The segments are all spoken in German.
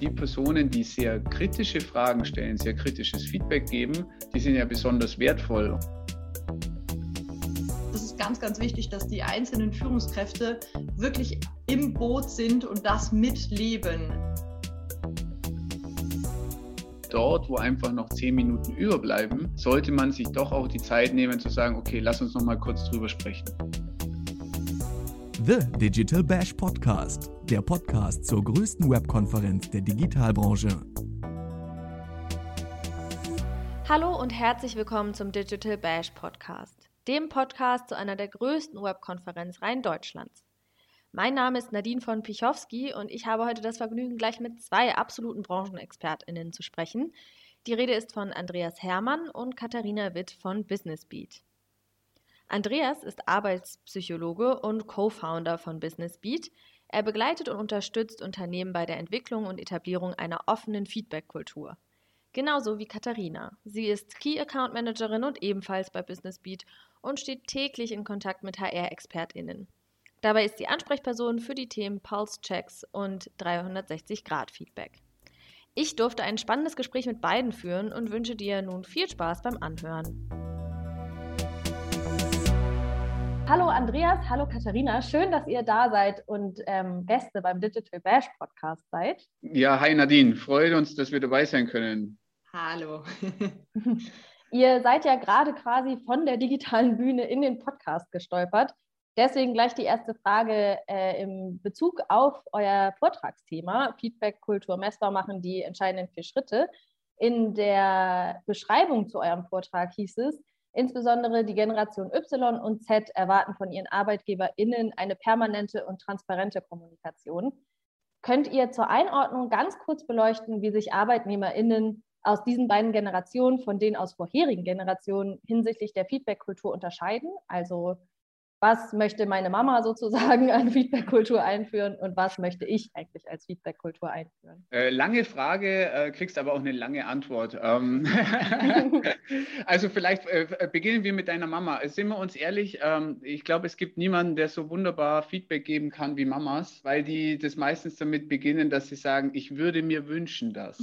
die Personen, die sehr kritische Fragen stellen, sehr kritisches Feedback geben, die sind ja besonders wertvoll. Das ist ganz, ganz wichtig, dass die einzelnen Führungskräfte wirklich im Boot sind und das mitleben. Dort, wo einfach noch zehn Minuten überbleiben, sollte man sich doch auch die Zeit nehmen zu sagen, okay, lass uns noch mal kurz drüber sprechen. The Digital Bash Podcast, der Podcast zur größten Webkonferenz der Digitalbranche. Hallo und herzlich willkommen zum Digital Bash Podcast, dem Podcast zu einer der größten Webkonferenzreihen Deutschlands. Mein Name ist Nadine von Pichowski und ich habe heute das Vergnügen, gleich mit zwei absoluten BranchenexpertInnen zu sprechen. Die Rede ist von Andreas Hermann und Katharina Witt von Business Beat. Andreas ist Arbeitspsychologe und Co-Founder von Business Beat. Er begleitet und unterstützt Unternehmen bei der Entwicklung und Etablierung einer offenen Feedback-Kultur. Genauso wie Katharina. Sie ist Key Account Managerin und ebenfalls bei Business Beat und steht täglich in Kontakt mit HR-ExpertInnen. Dabei ist sie Ansprechperson für die Themen Pulse-Checks und 360-Grad-Feedback. Ich durfte ein spannendes Gespräch mit beiden führen und wünsche dir nun viel Spaß beim Anhören. Hallo Andreas, hallo Katharina. Schön, dass ihr da seid und ähm, Gäste beim Digital Bash Podcast seid. Ja, hi Nadine, freut uns, dass wir dabei sein können. Hallo. ihr seid ja gerade quasi von der digitalen Bühne in den Podcast gestolpert. Deswegen gleich die erste Frage äh, im Bezug auf euer Vortragsthema, Feedback, Kultur messbar machen, die entscheidenden vier Schritte. In der Beschreibung zu eurem Vortrag hieß es, Insbesondere die Generation Y und Z erwarten von ihren ArbeitgeberInnen eine permanente und transparente Kommunikation. Könnt ihr zur Einordnung ganz kurz beleuchten, wie sich ArbeitnehmerInnen aus diesen beiden Generationen von den aus vorherigen Generationen hinsichtlich der Feedback-Kultur unterscheiden? Also was möchte meine Mama sozusagen an Feedback-Kultur einführen und was möchte ich eigentlich als Feedback-Kultur einführen? Äh, lange Frage, äh, kriegst aber auch eine lange Antwort. Ähm also vielleicht äh, beginnen wir mit deiner Mama. Sind wir uns ehrlich, ähm, ich glaube, es gibt niemanden, der so wunderbar Feedback geben kann wie Mamas, weil die das meistens damit beginnen, dass sie sagen, ich würde mir wünschen das.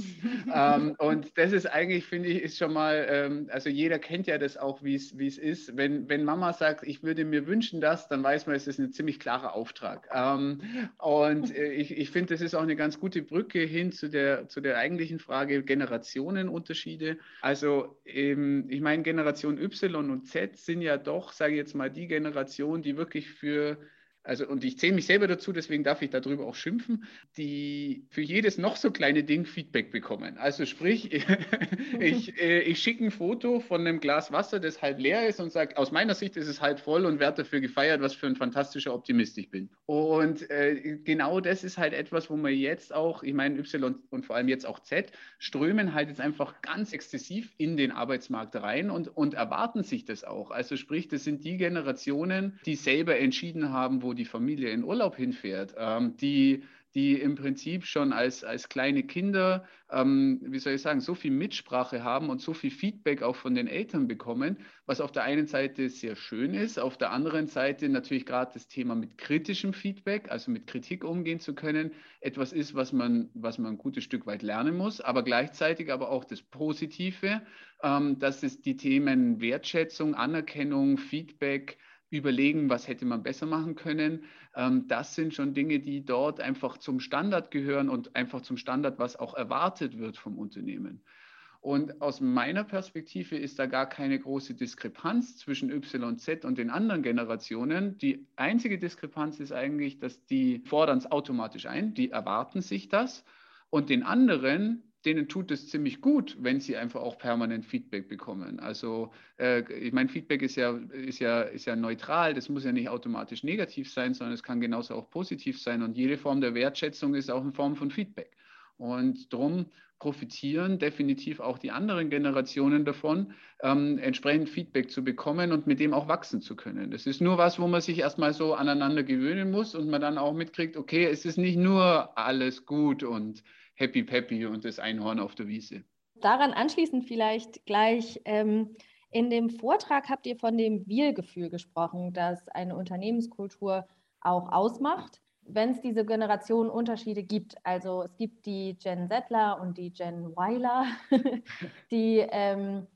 ähm, und das ist eigentlich, finde ich, ist schon mal, ähm, also jeder kennt ja das auch, wie es ist. Wenn, wenn Mama sagt, ich würde mir wünschen, wünschen das, dann weiß man, es ist ein ziemlich klarer Auftrag. Ähm, und äh, ich, ich finde, das ist auch eine ganz gute Brücke hin zu der, zu der eigentlichen Frage Generationenunterschiede. Also ähm, ich meine, Generation Y und Z sind ja doch, sage ich jetzt mal, die Generation, die wirklich für also und ich zähle mich selber dazu, deswegen darf ich darüber auch schimpfen, die für jedes noch so kleine Ding Feedback bekommen. Also sprich, ich, äh, ich schicke ein Foto von einem Glas Wasser, das halb leer ist und sage, aus meiner Sicht ist es halb voll und werde dafür gefeiert, was für ein fantastischer Optimist ich bin. Und äh, genau das ist halt etwas, wo man jetzt auch, ich meine Y und vor allem jetzt auch Z, strömen halt jetzt einfach ganz exzessiv in den Arbeitsmarkt rein und, und erwarten sich das auch. Also sprich, das sind die Generationen, die selber entschieden haben, wo die Familie in Urlaub hinfährt, ähm, die, die im Prinzip schon als, als kleine Kinder, ähm, wie soll ich sagen, so viel Mitsprache haben und so viel Feedback auch von den Eltern bekommen, was auf der einen Seite sehr schön ist, auf der anderen Seite natürlich gerade das Thema mit kritischem Feedback, also mit Kritik umgehen zu können, etwas ist, was man, was man ein gutes Stück weit lernen muss, aber gleichzeitig aber auch das Positive, ähm, dass es die Themen Wertschätzung, Anerkennung, Feedback, überlegen, was hätte man besser machen können. Ähm, das sind schon Dinge, die dort einfach zum Standard gehören und einfach zum Standard, was auch erwartet wird vom Unternehmen. Und aus meiner Perspektive ist da gar keine große Diskrepanz zwischen YZ und den anderen Generationen. Die einzige Diskrepanz ist eigentlich, dass die fordern es automatisch ein, die erwarten sich das. Und den anderen, denen tut es ziemlich gut, wenn sie einfach auch permanent Feedback bekommen. Also äh, ich meine, Feedback ist ja, ist, ja, ist ja neutral, das muss ja nicht automatisch negativ sein, sondern es kann genauso auch positiv sein. Und jede Form der Wertschätzung ist auch eine Form von Feedback. Und darum profitieren definitiv auch die anderen Generationen davon, ähm, entsprechend Feedback zu bekommen und mit dem auch wachsen zu können. Das ist nur was, wo man sich erstmal so aneinander gewöhnen muss und man dann auch mitkriegt, okay, es ist nicht nur alles gut und happy peppy und das Einhorn auf der Wiese. Daran anschließend vielleicht gleich, ähm, in dem Vortrag habt ihr von dem Wir-Gefühl gesprochen, das eine Unternehmenskultur auch ausmacht. wenn es diese Generationenunterschiede gibt, also es gibt die Gen Zettler und die Gen Weiler, die ähm,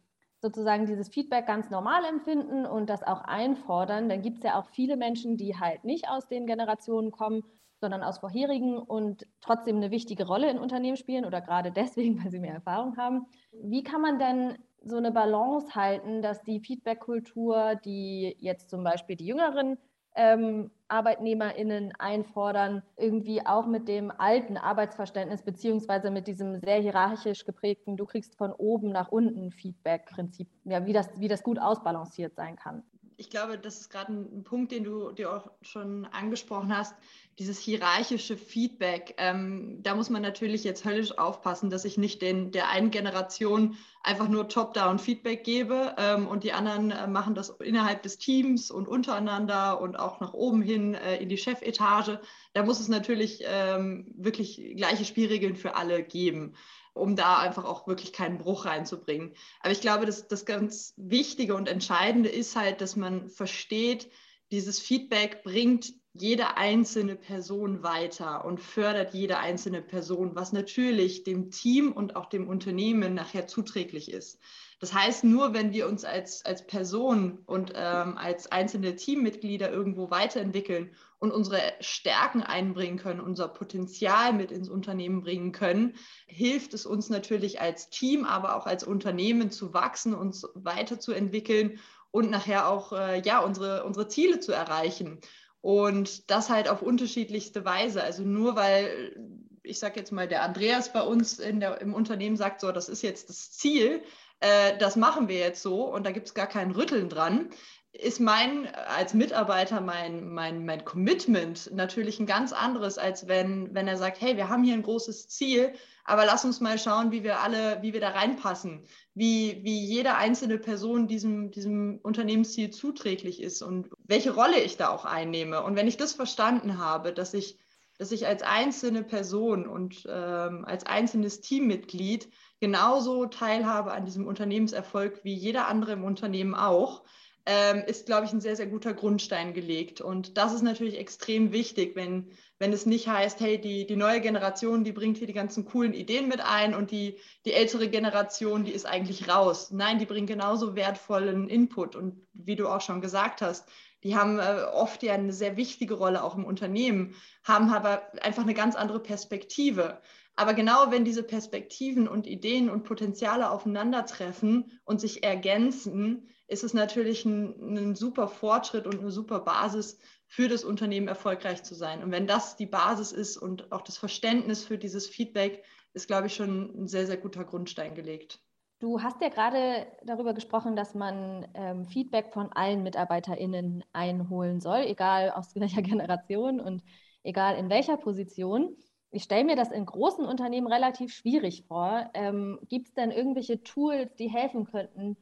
sozusagen dieses Feedback ganz normal empfinden und das auch einfordern, dann gibt es ja auch viele Menschen, die halt nicht aus den Generationen kommen, sondern aus vorherigen und trotzdem eine wichtige Rolle in Unternehmen spielen oder gerade deswegen, weil sie mehr Erfahrung haben. Wie kann man denn so eine Balance halten, dass die Feedback-Kultur, die jetzt zum Beispiel die Jüngeren ähm, ArbeitnehmerInnen einfordern, irgendwie auch mit dem alten Arbeitsverständnis beziehungsweise mit diesem sehr hierarchisch geprägten, du kriegst von oben nach unten Feedback-Prinzip, ja, wie das, wie das gut ausbalanciert sein kann ich glaube, das ist gerade ein, Punkt, den du dir auch schon angesprochen hast, dieses hierarchische Feedback. Ähm, da muss man natürlich jetzt höllisch aufpassen, dass ich nicht den, der einen Generation einfach nur Top-Down-Feedback gebe ähm, und die anderen äh, machen das innerhalb des Teams und untereinander und auch nach oben hin äh, in die Chefetage. Da muss es natürlich ähm, wirklich gleiche Spielregeln für alle geben um da einfach auch wirklich keinen Bruch reinzubringen. Aber ich glaube, dass das ganz Wichtige und Entscheidende ist halt, dass man versteht, dieses Feedback bringt jede einzelne Person weiter und fördert jede einzelne Person, was natürlich dem Team und auch dem Unternehmen nachher zuträglich ist. Das heißt, nur wenn wir uns als, als Person und ähm, als einzelne Teammitglieder irgendwo weiterentwickeln und unsere Stärken einbringen können, unser Potenzial mit ins Unternehmen bringen können, hilft es uns natürlich als Team, aber auch als Unternehmen zu wachsen, uns weiterzuentwickeln und nachher auch äh, ja, unsere, unsere Ziele zu erreichen. Und das halt auf unterschiedlichste Weise. Also nur weil, ich sage jetzt mal, der Andreas bei uns der, im Unternehmen sagt, so, das ist jetzt das Ziel, äh, das machen wir jetzt so und da gibt es gar kein Rütteln dran, ist mein, als Mitarbeiter mein, mein, mein Commitment natürlich ein ganz anderes, als wenn, wenn er sagt, hey, wir haben hier ein großes Ziel, aber lass uns mal schauen, wie wir alle, wie wir da reinpassen, wie, wie jede einzelne Person diesem, diesem Unternehmensziel zuträglich ist und welche Rolle ich da auch einnehme. Und wenn ich das verstanden habe, dass ich, dass ich als einzelne Person und ähm, als einzelnes Teammitglied genauso teilhabe an diesem Unternehmenserfolg wie jeder andere im Unternehmen auch, ähm, ist, glaube ich, ein sehr, sehr guter Grundstein gelegt. Und das ist natürlich extrem wichtig, wenn, wenn es nicht heißt, hey, die, die neue Generation, die bringt hier die ganzen coolen Ideen mit ein und die, die ältere Generation, die ist eigentlich raus. Nein, die bringt genauso wertvollen Input. Und wie du auch schon gesagt hast, die haben äh, oft ja eine sehr wichtige Rolle auch im Unternehmen, haben aber einfach eine ganz andere Perspektive. Aber genau wenn diese Perspektiven und Ideen und Potenziale aufeinandertreffen und sich ergänzen, ist es natürlich ein, ein, super Fortschritt und eine super Basis für das Unternehmen erfolgreich zu sein. Und wenn das die Basis ist und auch das Verständnis für dieses Feedback, ist, glaube ich, schon ein sehr, sehr guter Grundstein gelegt. Du hast ja gerade darüber gesprochen, dass man ähm, Feedback von allen MitarbeiterInnen einholen soll, egal aus welcher Generation und egal in welcher Position. Ich stelle mir das in großen Unternehmen relativ schwierig vor. Ähm, Gibt es denn irgendwelche Tools, die helfen könnten,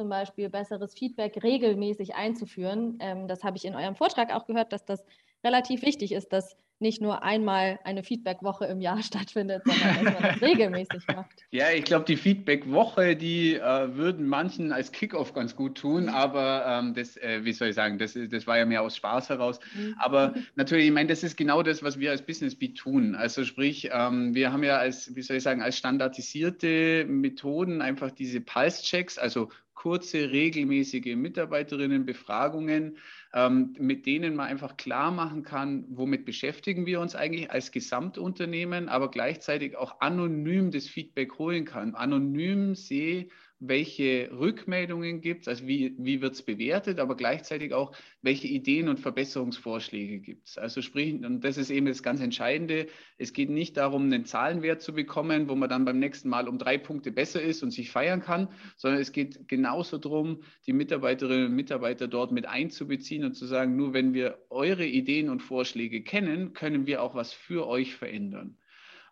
zum Beispiel besseres Feedback regelmäßig einzuführen. Ähm, das habe ich in eurem Vortrag auch gehört, dass das relativ wichtig ist, dass nicht nur einmal eine Feedback-Woche im Jahr stattfindet, sondern dass man das regelmäßig macht. Ja, ich glaube, die Feedback-Woche, die äh, würden manchen als Kickoff ganz gut tun, mhm. aber ähm, das, äh, wie soll ich sagen, das, das war ja mehr aus Spaß heraus. Mhm. Aber natürlich, ich meine, das ist genau das, was wir als Business Beat tun. Also sprich, ähm, wir haben ja als, wie soll ich sagen, als standardisierte Methoden einfach diese Pulse-Checks, also kurze, regelmäßige Mitarbeiterinnenbefragungen, ähm, mit denen man einfach klar machen kann, womit beschäftigen wir uns eigentlich als Gesamtunternehmen, aber gleichzeitig auch anonym das Feedback holen kann. Anonym sehe, welche Rückmeldungen gibt es, also wie, wie wird es bewertet, aber gleichzeitig auch, welche Ideen und Verbesserungsvorschläge gibt es. Also sprich, und das ist eben das ganz Entscheidende, es geht nicht darum, einen Zahlenwert zu bekommen, wo man dann beim nächsten Mal um drei Punkte besser ist und sich feiern kann, sondern es geht genauso darum, die Mitarbeiterinnen und Mitarbeiter dort mit einzubeziehen und zu sagen, nur wenn wir eure Ideen und Vorschläge kennen, können wir auch was für euch verändern.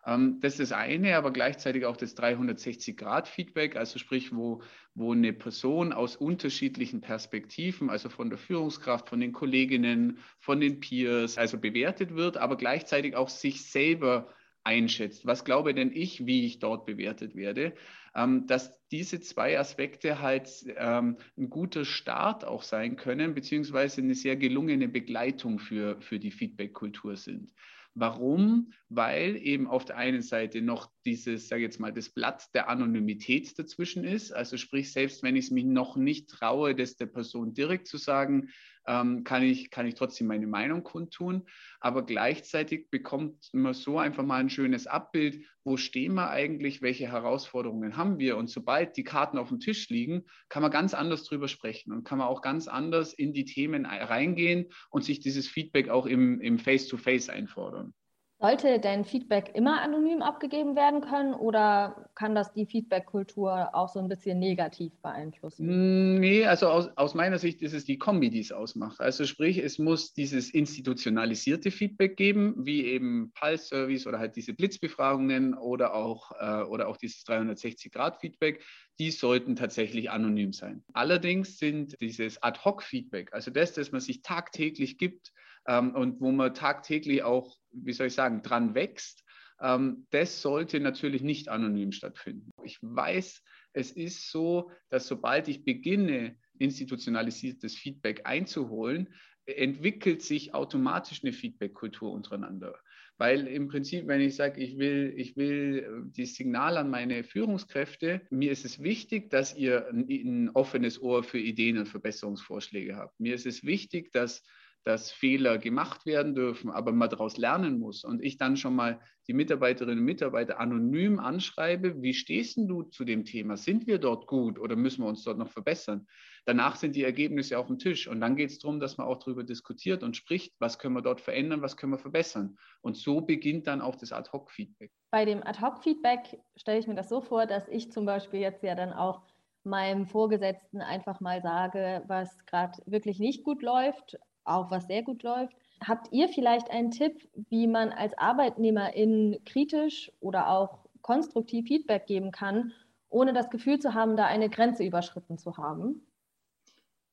Ähm, das ist das eine, aber gleichzeitig auch das 360-Grad-Feedback, also sprich, wo, wo eine Person aus unterschiedlichen Perspektiven, also von der Führungskraft, von den Kolleginnen, von den Peers, also bewertet wird, aber gleichzeitig auch sich selber einschätzt. Was glaube denn ich, wie ich dort bewertet werde? Ähm, dass diese zwei Aspekte halt ähm, ein guter Start auch sein können, beziehungsweise eine sehr gelungene Begleitung für, für die Feedback-Kultur sind. Warum? Weil eben auf der einen Seite noch dieses, sage jetzt mal, das Blatt der Anonymität dazwischen ist. Also sprich, selbst wenn ich es mich noch nicht traue, das der Person direkt zu sagen, ähm, kann, ich, kann ich trotzdem meine Meinung kundtun. Aber gleichzeitig bekommt man so einfach mal ein schönes Abbild, wo stehen wir eigentlich, welche Herausforderungen haben wir. Und sobald die Karten auf dem Tisch liegen, kann man ganz anders drüber sprechen und kann man auch ganz anders in die Themen reingehen und sich dieses Feedback auch im, Face-to-Face -face einfordern. Sollte dein Feedback immer anonym abgegeben werden können oder kann das die Feedback-Kultur auch so ein bisschen negativ beeinflussen? Mm, nee, also aus, aus, meiner Sicht ist es die Kombi, die es ausmacht. Also sprich, es muss dieses institutionalisierte Feedback geben, wie eben Pulse-Service oder halt diese Blitzbefragungen oder auch, äh, oder auch dieses 360-Grad-Feedback, die sollten tatsächlich anonym sein. Allerdings sind dieses Ad-Hoc-Feedback, also das, das man sich tagtäglich gibt, ähm, und wo man tagtäglich auch, wie soll ich sagen, dran wächst, ähm, das sollte natürlich nicht anonym stattfinden. Ich weiß, es ist so, dass sobald ich beginne, institutionalisiertes Feedback einzuholen, entwickelt sich automatisch eine Feedback-Kultur untereinander. Weil im Prinzip, wenn ich sage, ich will, ich will äh, die Signal an meine Führungskräfte, mir ist es wichtig, dass ihr ein, ein offenes Ohr für Ideen und Verbesserungsvorschläge habt. Mir ist es wichtig, dass dass Fehler gemacht werden dürfen, aber man daraus lernen muss und ich dann schon mal die Mitarbeiterinnen und Mitarbeiter anonym anschreibe, wie stehst du zu dem Thema? Sind wir dort gut oder müssen wir uns dort noch verbessern? Danach sind die Ergebnisse auf dem Tisch und dann geht es darum, dass man auch darüber diskutiert und spricht, was können wir dort verändern, was können wir verbessern. Und so beginnt dann auch das Ad-Hoc-Feedback. Bei dem Ad-Hoc-Feedback stelle ich mir das so vor, dass ich zum Beispiel jetzt ja dann auch meinem Vorgesetzten einfach mal sage, was gerade wirklich nicht gut läuft, auch was sehr gut läuft. Habt ihr vielleicht einen Tipp, wie man als Arbeitnehmerin kritisch oder auch konstruktiv Feedback geben kann, ohne das Gefühl zu haben, da eine Grenze überschritten zu haben?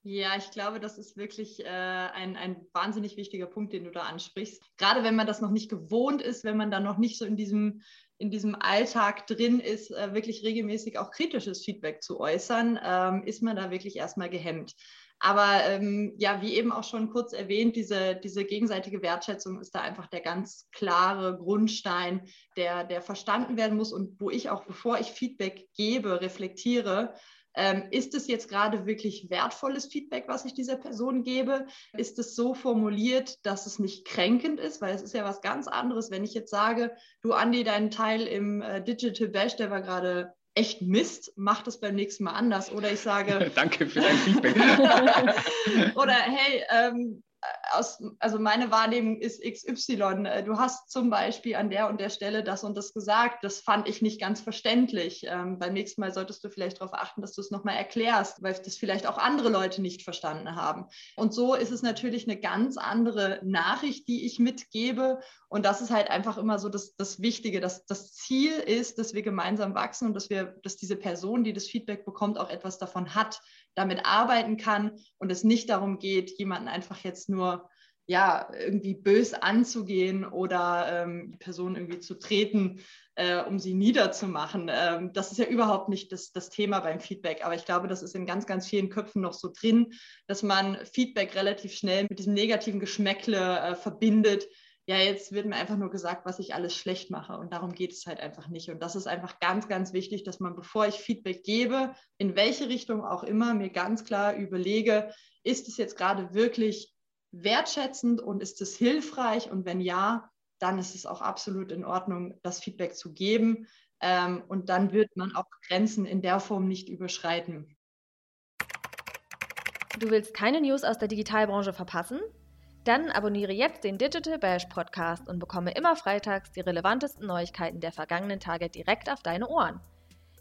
Ja, ich glaube, das ist wirklich äh, ein, ein wahnsinnig wichtiger Punkt, den du da ansprichst. Gerade wenn man das noch nicht gewohnt ist, wenn man da noch nicht so in diesem, in diesem Alltag drin ist, äh, wirklich regelmäßig auch kritisches Feedback zu äußern, ähm, ist man da wirklich erstmal gehemmt. Aber ähm, ja, wie eben auch schon kurz erwähnt, diese, diese gegenseitige Wertschätzung ist da einfach der ganz klare Grundstein, der, der verstanden werden muss und wo ich auch, bevor ich Feedback gebe, reflektiere, ähm, ist es jetzt gerade wirklich wertvolles Feedback, was ich dieser Person gebe? Ist es so formuliert, dass es nicht kränkend ist? Weil es ist ja was ganz anderes, wenn ich jetzt sage, du Andi, dein Teil im äh, Digital Bash, der war gerade echt Mist, mach das beim nächsten Mal anders. Oder ich sage. Danke für dein Feedback. oder hey, ähm, aus, also meine Wahrnehmung ist XY. Äh, du hast zum Beispiel an der und der Stelle das und das gesagt. Das fand ich nicht ganz verständlich. Ähm, beim nächsten Mal solltest du vielleicht darauf achten, dass du es nochmal erklärst, weil das vielleicht auch andere Leute nicht verstanden haben. Und so ist es natürlich eine ganz andere Nachricht, die ich mitgebe. Und das ist halt einfach immer so das, das Wichtige. Dass das Ziel ist, dass wir gemeinsam wachsen und dass wir, dass diese Person, die das Feedback bekommt, auch etwas davon hat, damit arbeiten kann und es nicht darum geht, jemanden einfach jetzt nur ja, irgendwie bös anzugehen oder ähm, die Person irgendwie zu treten, äh, um sie niederzumachen. Ähm, das ist ja überhaupt nicht das, das Thema beim Feedback. Aber ich glaube, das ist in ganz, ganz vielen Köpfen noch so drin, dass man Feedback relativ schnell mit diesem negativen Geschmäckle äh, verbindet, ja, jetzt wird mir einfach nur gesagt, was ich alles schlecht mache. Und darum geht es halt einfach nicht. Und das ist einfach ganz, ganz wichtig, dass man, bevor ich Feedback gebe, in welche Richtung auch immer, mir ganz klar überlege, ist es jetzt gerade wirklich wertschätzend und ist es hilfreich? Und wenn ja, dann ist es auch absolut in Ordnung, das Feedback zu geben. Ähm, und dann wird man auch Grenzen in der Form nicht überschreiten. Du willst keine News aus der Digitalbranche verpassen? Dann abonniere jetzt den Digital Bash Podcast und bekomme immer freitags die relevantesten Neuigkeiten der vergangenen Tage direkt auf deine Ohren.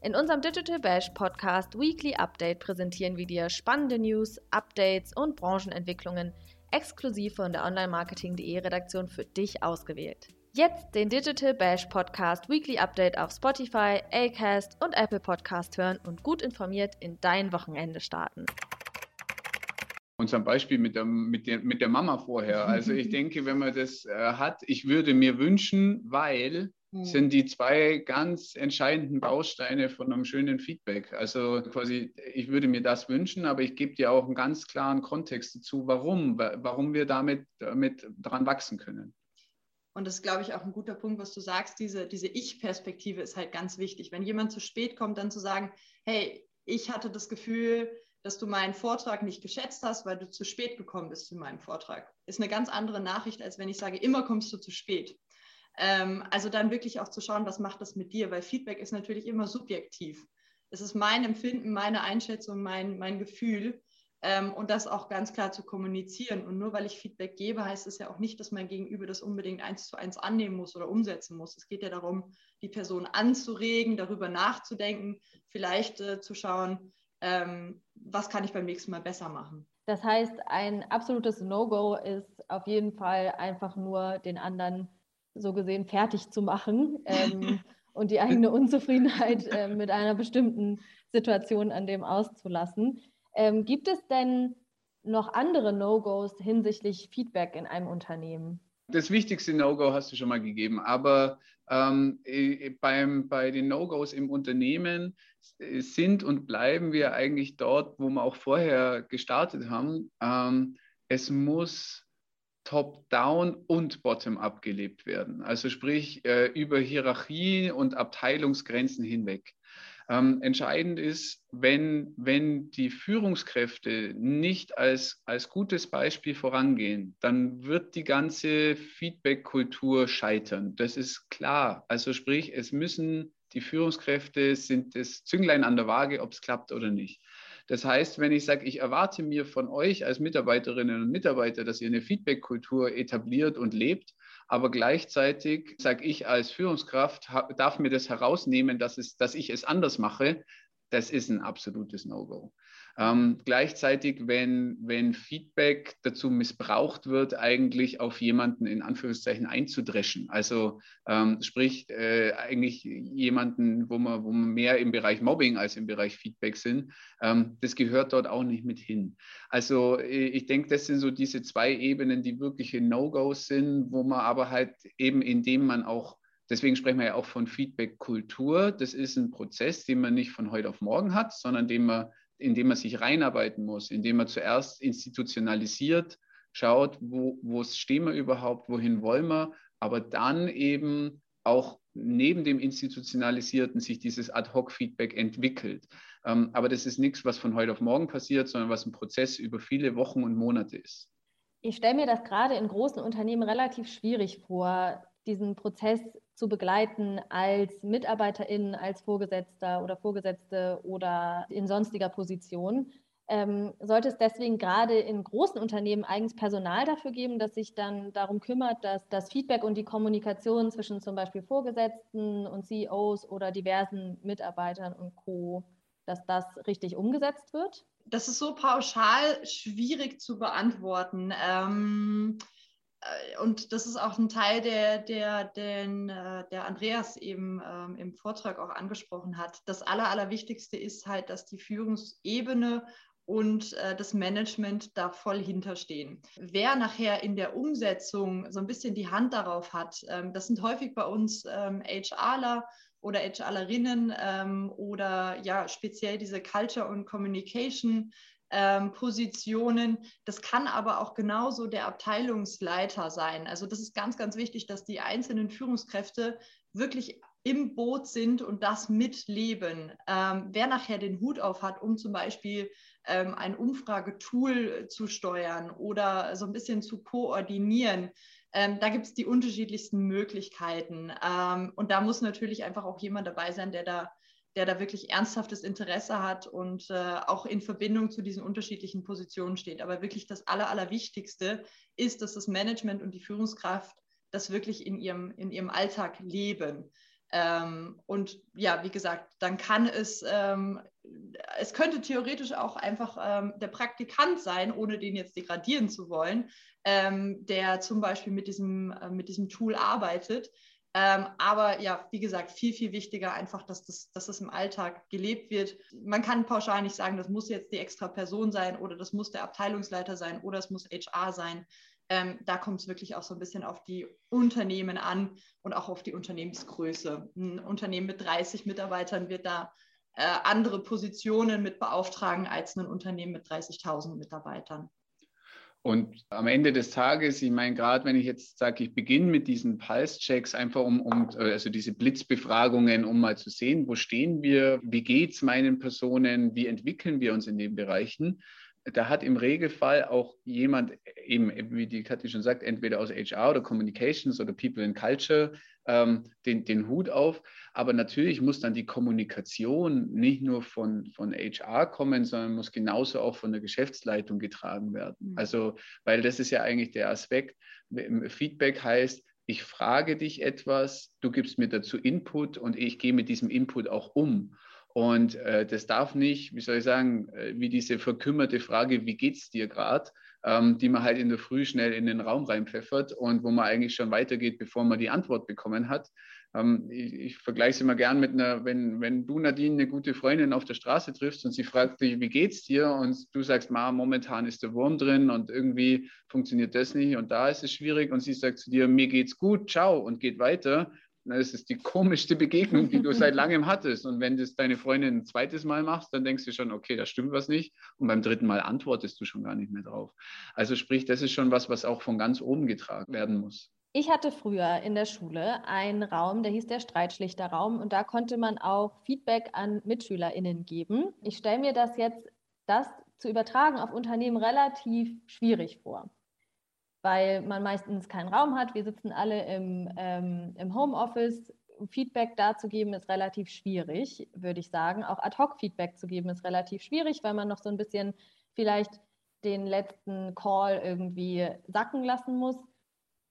In unserem Digital Bash Podcast Weekly Update präsentieren wir dir spannende News, Updates und Branchenentwicklungen exklusiv von der Online-Marketing.de Redaktion für dich ausgewählt. Jetzt den Digital Bash Podcast Weekly Update auf Spotify, Acast und Apple Podcast hören und gut informiert in dein Wochenende starten unserem Beispiel mit der, mit, der, mit der Mama vorher. Also ich denke, wenn man das äh, hat, ich würde mir wünschen, weil. Sind die zwei ganz entscheidenden Bausteine von einem schönen Feedback. Also quasi, ich würde mir das wünschen, aber ich gebe dir auch einen ganz klaren Kontext dazu, warum, warum wir damit, damit dran wachsen können. Und das ist, glaube ich, auch ein guter Punkt, was du sagst. Diese, diese Ich-Perspektive ist halt ganz wichtig. Wenn jemand zu spät kommt, dann zu sagen, hey, ich hatte das Gefühl, dass du meinen Vortrag nicht geschätzt hast, weil du zu spät gekommen bist zu meinem Vortrag. Ist eine ganz andere Nachricht, als wenn ich sage, immer kommst du zu spät. Ähm, also dann wirklich auch zu schauen, was macht das mit dir, weil Feedback ist natürlich immer subjektiv. Es ist mein Empfinden, meine Einschätzung, mein, mein Gefühl ähm, und das auch ganz klar zu kommunizieren. Und nur weil ich Feedback gebe, heißt es ja auch nicht, dass mein Gegenüber das unbedingt eins zu eins annehmen muss oder umsetzen muss. Es geht ja darum, die Person anzuregen, darüber nachzudenken, vielleicht äh, zu schauen, ähm, was kann ich beim nächsten Mal besser machen. Das heißt, ein absolutes No-Go ist auf jeden Fall einfach nur den anderen so gesehen fertig zu machen ähm, und die eigene Unzufriedenheit äh, mit einer bestimmten Situation an dem auszulassen. Ähm, gibt es denn noch andere No-Gos hinsichtlich Feedback in einem Unternehmen? Das wichtigste No-Go hast du schon mal gegeben, aber ähm, beim, bei den No-Gos im Unternehmen sind und bleiben wir eigentlich dort, wo wir auch vorher gestartet haben. Ähm, es muss top-down und bottom-up gelebt werden. Also sprich äh, über Hierarchie und Abteilungsgrenzen hinweg. Ähm, entscheidend ist, wenn, wenn die Führungskräfte nicht als, als gutes Beispiel vorangehen, dann wird die ganze Feedback-Kultur scheitern. Das ist klar. Also sprich, es müssen die Führungskräfte sind das Zünglein an der Waage, ob es klappt oder nicht. Das heißt, wenn ich sage, ich erwarte mir von euch als Mitarbeiterinnen und Mitarbeiter, dass ihr eine Feedback-Kultur etabliert und lebt, aber gleichzeitig sage ich als Führungskraft, darf mir das herausnehmen, dass, es, dass ich es anders mache, das ist ein absolutes No-Go. Ähm, gleichzeitig, wenn, wenn Feedback dazu missbraucht wird, eigentlich auf jemanden in Anführungszeichen einzudreschen. Also ähm, sprich äh, eigentlich jemanden, wo man, wo man mehr im Bereich Mobbing als im Bereich Feedback sind, ähm, das gehört dort auch nicht mit hin. Also äh, ich denke, das sind so diese zwei Ebenen, die wirkliche No-Gos sind, wo man aber halt eben, indem man auch Deswegen sprechen wir ja auch von Feedback-Kultur. Das ist ein Prozess, den man nicht von heute auf morgen hat, sondern den man indem man sich reinarbeiten muss, indem man zuerst institutionalisiert, schaut, wo, wo stehen wir überhaupt, wohin wollen wir, aber dann eben auch neben dem Institutionalisierten sich dieses Ad-Hoc-Feedback entwickelt. Ähm, aber das ist nichts, was von heute auf morgen passiert, sondern was ein Prozess über viele Wochen und Monate ist. Ich stelle mir das gerade in großen Unternehmen relativ schwierig vor, diesen Prozess zu begleiten als Mitarbeiterin, als Vorgesetzter oder Vorgesetzte oder in sonstiger Position. Ähm, sollte es deswegen gerade in großen Unternehmen eigens Personal dafür geben, das sich dann darum kümmert, dass das Feedback und die Kommunikation zwischen zum Beispiel Vorgesetzten und CEOs oder diversen Mitarbeitern und Co, dass das richtig umgesetzt wird? Das ist so pauschal schwierig zu beantworten. Ähm, äh, und das ist auch ein Teil, der, der, den, äh, der Andreas eben ähm, im Vortrag auch angesprochen hat. Das Aller, Allerwichtigste ist halt, dass die Führungsebene und äh, das Management da voll hinterstehen. Wer nachher in der Umsetzung so ein bisschen die Hand darauf hat, ähm, das sind häufig bei uns ähm, HRler oder HRlerinnen ähm, oder ja speziell diese Culture und Communication ähm, Positionen. Das kann aber auch genauso der Abteilungsleiter sein. Also das ist ganz, ganz wichtig, dass die einzelnen Führungskräfte wirklich im Boot sind und das mitleben. Ähm, wer nachher den Hut auf hat, um zum Beispiel ähm, ein Umfragetool zu steuern oder so ein bisschen zu koordinieren, ähm, da gibt es die unterschiedlichsten Möglichkeiten. Ähm, und da muss natürlich einfach auch jemand dabei sein, der da der da wirklich ernsthaftes Interesse hat und äh, auch in Verbindung zu diesen unterschiedlichen Positionen steht. Aber wirklich das Aller, Allerwichtigste ist, dass das Management und die Führungskraft das wirklich in ihrem, in ihrem Alltag leben. Ähm, und ja, wie gesagt, dann kann es, ähm, es könnte theoretisch auch einfach ähm, der Praktikant sein, ohne den jetzt degradieren zu wollen, ähm, der zum Beispiel mit diesem, äh, mit diesem Tool arbeitet. Ähm, aber ja, wie gesagt, viel, viel wichtiger einfach, dass das, dass das im Alltag gelebt wird. Man kann pauschal nicht sagen, das muss jetzt die extra Person sein oder das muss der Abteilungsleiter sein oder es muss HR sein. ähm, da kommt es wirklich auch so ein bisschen auf die Unternehmen an und auch auf die Unternehmensgröße. Ein Unternehmen mit 30 Mitarbeitern wird da äh, andere Positionen mit beauftragen als ein Unternehmen mit 30.000 Mitarbeitern. Und am Ende des Tages, ich meine, gerade wenn ich jetzt sage, ich beginne mit diesen Pulse-Checks, einfach um, um, äh, also diese Blitzbefragungen, um mal zu sehen, wo stehen wir, wie geht es meinen Personen, wie entwickeln wir uns in den Bereichen, da hat im Regelfall auch jemand, eben wie die Kathi schon sagt, entweder aus HR oder Communications oder People in Culture ähm, den, den Hut auf. Aber natürlich muss dann die Kommunikation nicht nur von, von HR kommen, sondern muss genauso auch von der Geschäftsleitung getragen werden. Mhm. Also, weil das ist ja eigentlich der Aspekt. Feedback heißt, ich frage dich etwas, du gibst mir dazu Input und ich gehe mit diesem Input auch um. Und äh, das darf nicht, wie soll ich sagen, äh, wie diese verkümmerte Frage, wie geht's dir gerade, ähm, die man halt in der Früh schnell in den Raum reinpfeffert und wo man eigentlich schon weitergeht, bevor man die Antwort bekommen hat. Ähm, ich, ich vergleiche es immer gern mit einer, wenn, wenn du Nadine eine gute Freundin auf der Straße triffst und sie fragt dich, wie geht's dir? Und du sagst, Ma, momentan ist der Wurm drin und irgendwie funktioniert das nicht und da ist es schwierig und sie sagt zu dir, mir geht's gut, ciao und geht weiter das ist die komischste Begegnung, die du seit langem hattest. Und wenn das deine Freundin ein zweites Mal machst, dann denkst du schon, okay, da stimmt was nicht. Und beim dritten Mal antwortest du schon gar nicht mehr drauf. Also sprich, das ist schon was, was auch von ganz oben getragen werden muss. Ich hatte früher in der Schule einen Raum, der hieß der Streitschlichterraum und da konnte man auch Feedback an MitschülerInnen geben. Ich stelle mir das jetzt, das zu übertragen auf Unternehmen relativ schwierig vor weil man meistens keinen Raum hat. Wir sitzen alle im, ähm, im Homeoffice. Feedback dazu geben ist relativ schwierig, würde ich sagen. Auch Ad-Hoc-Feedback zu geben ist relativ schwierig, weil man noch so ein bisschen vielleicht den letzten Call irgendwie sacken lassen muss.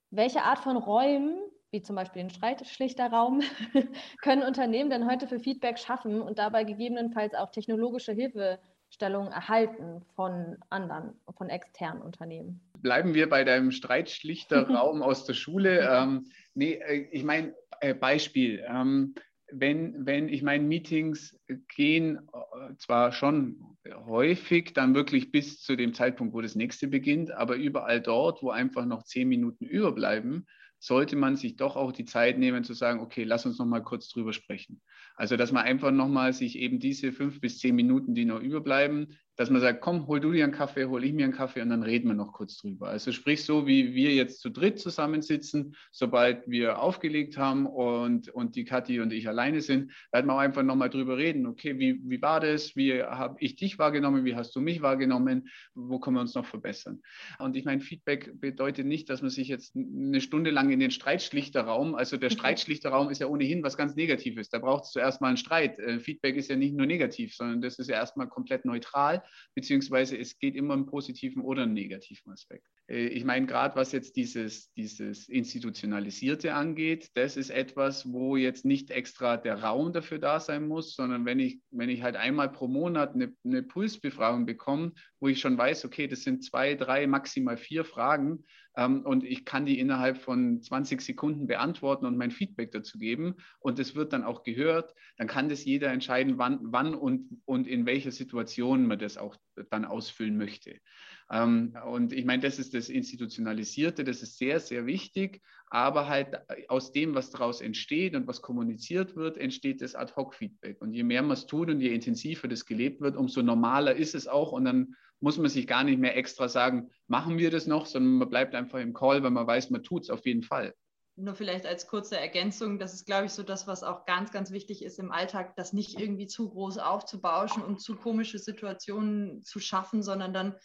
Welche Art von Räumen, wie zum Beispiel den Streitschlichterraum, können Unternehmen denn heute für Feedback schaffen und dabei gegebenenfalls auch technologische Hilfestellungen erhalten von anderen, von externen Unternehmen? Bleiben wir bei deinem Streitschlichterraum aus der Schule. Ähm, nee, äh, ich meine, äh, Beispiel. Ähm, wenn, wenn ich meine, Meetings gehen äh, zwar schon häufig dann wirklich bis zu dem Zeitpunkt, wo das nächste beginnt, aber überall dort, wo einfach noch zehn Minuten überbleiben, sollte man sich doch auch die Zeit nehmen zu sagen, okay, lass uns noch mal kurz drüber sprechen. Also, dass man einfach noch mal sich eben diese fünf bis zehn Minuten, die noch überbleiben, dass man sagt, komm, hol du dir einen Kaffee, hol ich mir einen Kaffee und dann reden wir noch kurz drüber. Also sprich so, wie wir jetzt zu dritt zusammensitzen, sobald wir aufgelegt haben und, und die Kathi und ich alleine sind, werden wir auch einfach nochmal drüber reden. Okay, wie, wie war das? Wie habe ich dich wahrgenommen? Wie hast du mich wahrgenommen? Wo können wir uns noch verbessern? Und ich meine, Feedback bedeutet nicht, dass man sich jetzt eine Stunde lang in den Streitschlichterraum, also der mhm. Streitschlichterraum ist ja ohnehin was ganz Negatives. Da braucht es zuerst mal einen Streit. Äh, Feedback ist ja nicht nur negativ, sondern das ist ja erstmal komplett neutral beziehungsweise es geht immer im positiven oder im negativen Aspekt. Äh, ich meine, gerade was jetzt dieses, dieses Institutionalisierte angeht, das ist etwas, wo jetzt nicht extra der Raum dafür da sein muss, sondern wenn ich, wenn ich halt einmal pro Monat eine, eine Pulsbefragung bekomme, wo ich schon weiß, okay, das sind zwei, drei, maximal vier Fragen, und ich kann die innerhalb von 20 Sekunden beantworten und mein Feedback dazu geben und es wird dann auch gehört, dann kann das jeder entscheiden, wann, wann und, und in welcher Situation man das auch dann ausfüllen möchte. Ähm, und ich meine, das ist das Institutionalisierte, das ist sehr, sehr wichtig, aber halt aus dem, was daraus entsteht und was kommuniziert wird, entsteht das Ad-Hoc-Feedback. Und je mehr man es tut und je intensiver das gelebt wird, umso normaler ist es auch und dann muss man sich gar nicht mehr extra sagen, machen wir das noch, sondern man bleibt einfach im Call, weil man weiß, man tut es auf jeden Fall. Nur vielleicht als kurze Ergänzung, das ist, glaube ich, so das, was auch ganz, ganz wichtig ist im Alltag, das nicht irgendwie zu groß aufzubauschen und zu komische Situationen zu schaffen, sondern dann,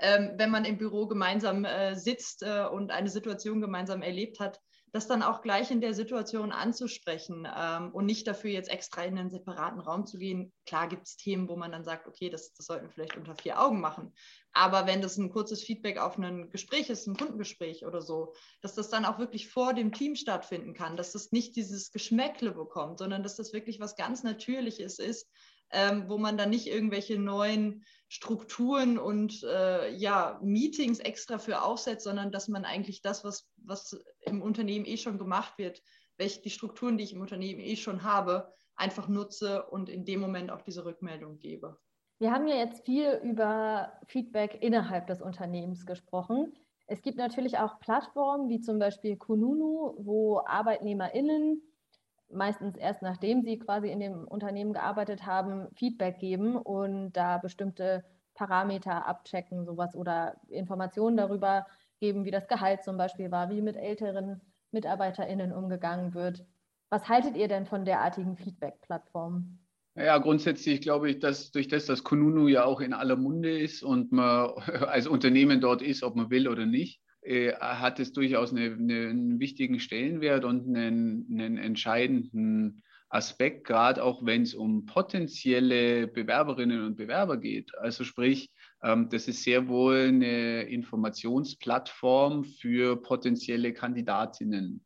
ähm, wenn man im Büro gemeinsam äh, sitzt äh, und eine Situation gemeinsam erlebt hat, das dann auch gleich in der Situation anzusprechen ähm, und nicht dafür jetzt extra in einen separaten Raum zu gehen. Klar gibt es Themen, wo man dann sagt, okay, das, das sollten wir vielleicht unter vier Augen machen. Aber wenn das ein kurzes Feedback auf ein Gespräch ist, ein Kundengespräch oder so, dass das dann auch wirklich vor dem Team stattfinden kann, dass das nicht dieses Geschmäckle bekommt, sondern dass das wirklich was ganz Natürliches ist, ähm, wo man dann nicht irgendwelche neuen Strukturen und äh, ja, Meetings extra für aufsetzt, sondern dass man eigentlich das, was, was im Unternehmen eh schon gemacht wird, welche die Strukturen, die ich im Unternehmen eh schon habe, einfach nutze und in dem Moment auch diese Rückmeldung gebe. Wir haben ja jetzt viel über Feedback innerhalb des Unternehmens gesprochen. Es gibt natürlich auch Plattformen wie zum Beispiel Kununu, wo ArbeitnehmerInnen meistens erst nachdem sie quasi in dem Unternehmen gearbeitet haben, Feedback geben und da bestimmte Parameter abchecken, sowas oder Informationen darüber geben, wie das Gehalt zum Beispiel war, wie mit älteren MitarbeiterInnen umgegangen wird. Was haltet ihr denn von derartigen Feedback-Plattformen? Ja, grundsätzlich glaube ich, dass durch das, dass Kununu ja auch in aller Munde ist und man als Unternehmen dort ist, ob man will oder nicht, äh, hat es durchaus eine, eine, einen wichtigen Stellenwert und einen, einen entscheidenden Aspekt, gerade auch wenn es um potenzielle Bewerberinnen und Bewerber geht. Also sprich, ähm, das ist sehr wohl eine Informationsplattform für potenzielle Kandidatinnen.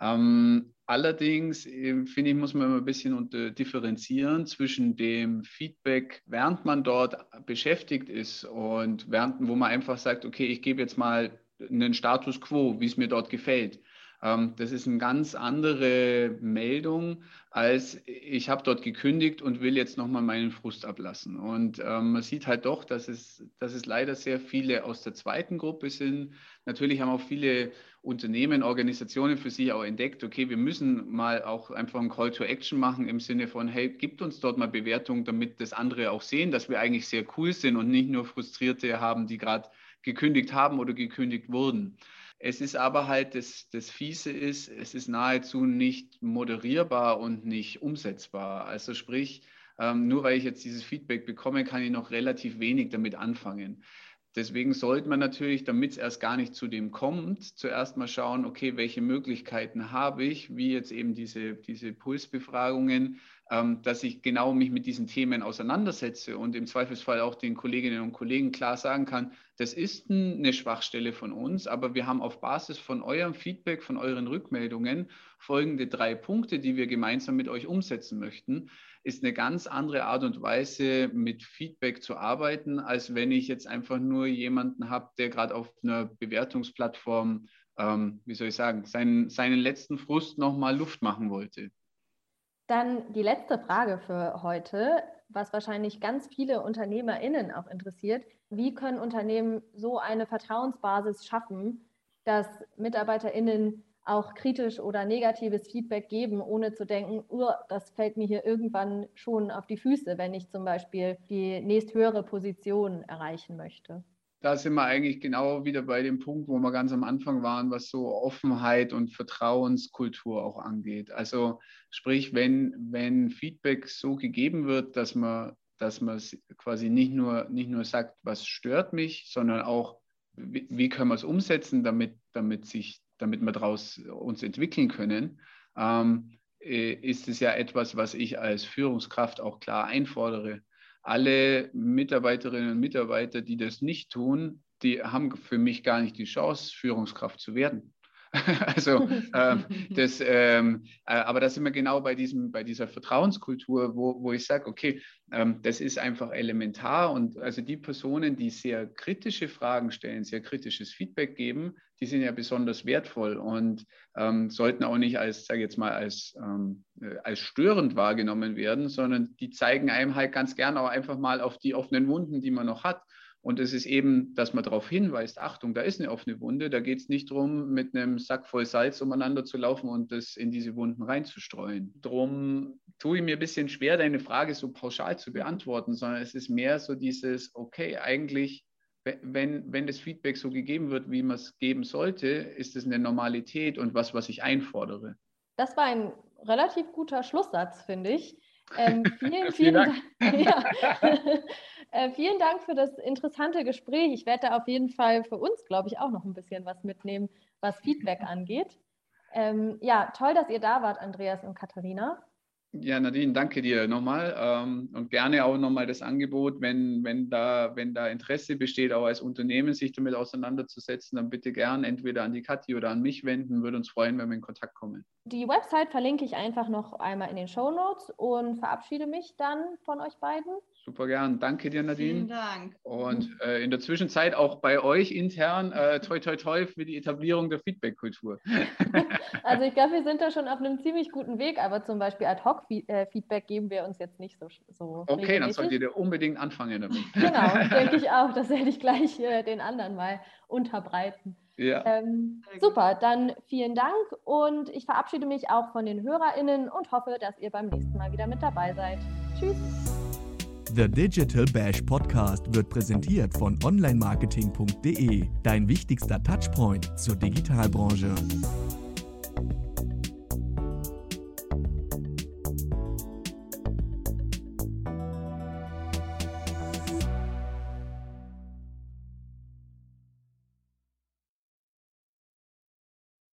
Ähm, allerdings, äh, finde ich, muss man immer ein bisschen unter, differenzieren zwischen dem Feedback, während man dort beschäftigt ist und während, wo man einfach sagt, okay, ich gebe jetzt mal einen Status quo, wie es mir dort gefällt. Ähm, das ist eine ganz andere Meldung, als ich habe dort gekündigt und will jetzt nochmal meinen Frust ablassen. Und ähm, man sieht halt doch, dass es, dass es leider sehr viele aus der zweiten Gruppe sind. Natürlich haben auch viele Unternehmen, Organisationen für sich auch entdeckt, okay, wir müssen mal auch einfach ein Call to Action machen im Sinne von, hey, gibt uns dort mal Bewertung, damit das andere auch sehen, dass wir eigentlich sehr cool sind und nicht nur Frustrierte haben, die gerade gekündigt haben oder gekündigt wurden. Es ist aber halt, das, das Fiese ist, es ist nahezu nicht moderierbar und nicht umsetzbar. Also sprich, ähm, nur weil ich jetzt dieses Feedback bekomme, kann ich noch relativ wenig damit anfangen. Deswegen sollte man natürlich, damit es erst gar nicht zu dem kommt, zuerst mal schauen, okay, welche Möglichkeiten habe ich, wie jetzt eben diese, diese Pulsbefragungen, ähm, dass ich genau mich mit diesen Themen auseinandersetze und im Zweifelsfall auch den Kolleginnen und Kollegen klar sagen kann, das ist eine Schwachstelle von uns, aber wir haben auf Basis von eurem Feedback, von euren Rückmeldungen folgende drei Punkte, die wir gemeinsam mit euch umsetzen möchten ist eine ganz andere Art und Weise, mit Feedback zu arbeiten, als wenn ich jetzt einfach nur jemanden habe, der gerade auf einer Bewertungsplattform, ähm, wie soll ich sagen, seinen, seinen letzten Frust nochmal Luft machen wollte. Dann die letzte Frage für heute, was wahrscheinlich ganz viele UnternehmerInnen auch interessiert. Wie können Unternehmen so eine Vertrauensbasis schaffen, dass MitarbeiterInnen auch kritisch oder negatives Feedback geben, ohne zu denken, oh, das fällt mir hier irgendwann schon auf die Füße, wenn ich zum Beispiel die nächsthöhere Position erreichen möchte. Da sind wir eigentlich genau wieder bei dem Punkt, wo wir ganz am Anfang waren, was so Offenheit und Vertrauenskultur auch angeht. Also sprich, wenn, wenn Feedback so gegeben wird, dass man, dass man quasi nicht nur, nicht nur sagt, was stört mich, sondern auch, wie, wie können wir es umsetzen, damit, damit sich damit wir daraus uns entwickeln können, ähm, äh, ist es ja etwas, was ich als Führungskraft auch klar einfordere. Alle Mitarbeiterinnen und Mitarbeiter, die das nicht tun, die haben für mich gar nicht die Chance, Führungskraft zu werden. also ähm, das, ähm, äh, aber da sind wir genau bei diesem, bei dieser Vertrauenskultur, wo, wo ich sage, okay, ähm, das ist einfach elementar und also die Personen, die sehr kritische Fragen stellen, sehr kritisches Feedback geben, die sind ja besonders wertvoll und ähm, sollten auch nicht als, sage jetzt mal, als, ähm, äh, als störend wahrgenommen werden, sondern die zeigen einem halt ganz gern auch einfach mal auf die offenen Wunden, die man noch hat. Und es ist eben, dass man darauf hinweist, Achtung, da ist eine offene Wunde, da geht es nicht darum, mit einem Sack voll Salz umeinander zu laufen und das in diese Wunden reinzustreuen. Drum tue ich mir ein bisschen schwer, deine Frage so pauschal zu beantworten, sondern es ist mehr so dieses, okay, eigentlich, wenn, wenn das Feedback so gegeben wird, wie man es geben sollte, ist es eine Normalität und was, was ich einfordere. Das war ein relativ guter Schlusssatz, finde ich. Ähm, vielen, vielen, Dank. Dank. Ja. äh, vielen Dank für das interessante Gespräch. Ich werde da auf jeden Fall für uns, glaube ich, auch noch ein bisschen was mitnehmen, was Feedback angeht. Ähm, ja, toll, dass ihr da wart, Andreas und Katharina. Ja, Nadine, danke dir nochmal ähm, und gerne auch nochmal das Angebot, wenn, wenn, da, wenn da Interesse besteht, auch als Unternehmen sich damit auseinanderzusetzen, dann bitte gern entweder an die Kathi oder an mich wenden, würde uns freuen, wenn wir in Kontakt kommen. Die Website verlinke ich einfach noch einmal in den Show Notes und verabschiede mich dann von euch beiden. Super gern. Danke dir, Nadine. Vielen Dank. Und äh, in der Zwischenzeit auch bei euch intern äh, toi toi toi für die Etablierung der Feedback-Kultur. also ich glaube, wir sind da schon auf einem ziemlich guten Weg, aber zum Beispiel Ad-Hoc-Feedback geben wir uns jetzt nicht so. so okay, regelmäßig. dann solltet ihr unbedingt anfangen damit. genau, denke ich auch. Das werde ich gleich äh, den anderen mal unterbreiten. Ja. Ähm, super, dann vielen Dank und ich verabschiede mich auch von den HörerInnen und hoffe, dass ihr beim nächsten Mal wieder mit dabei seid. Tschüss. The Digital Bash Podcast wird präsentiert von onlinemarketing.de, dein wichtigster Touchpoint zur Digitalbranche.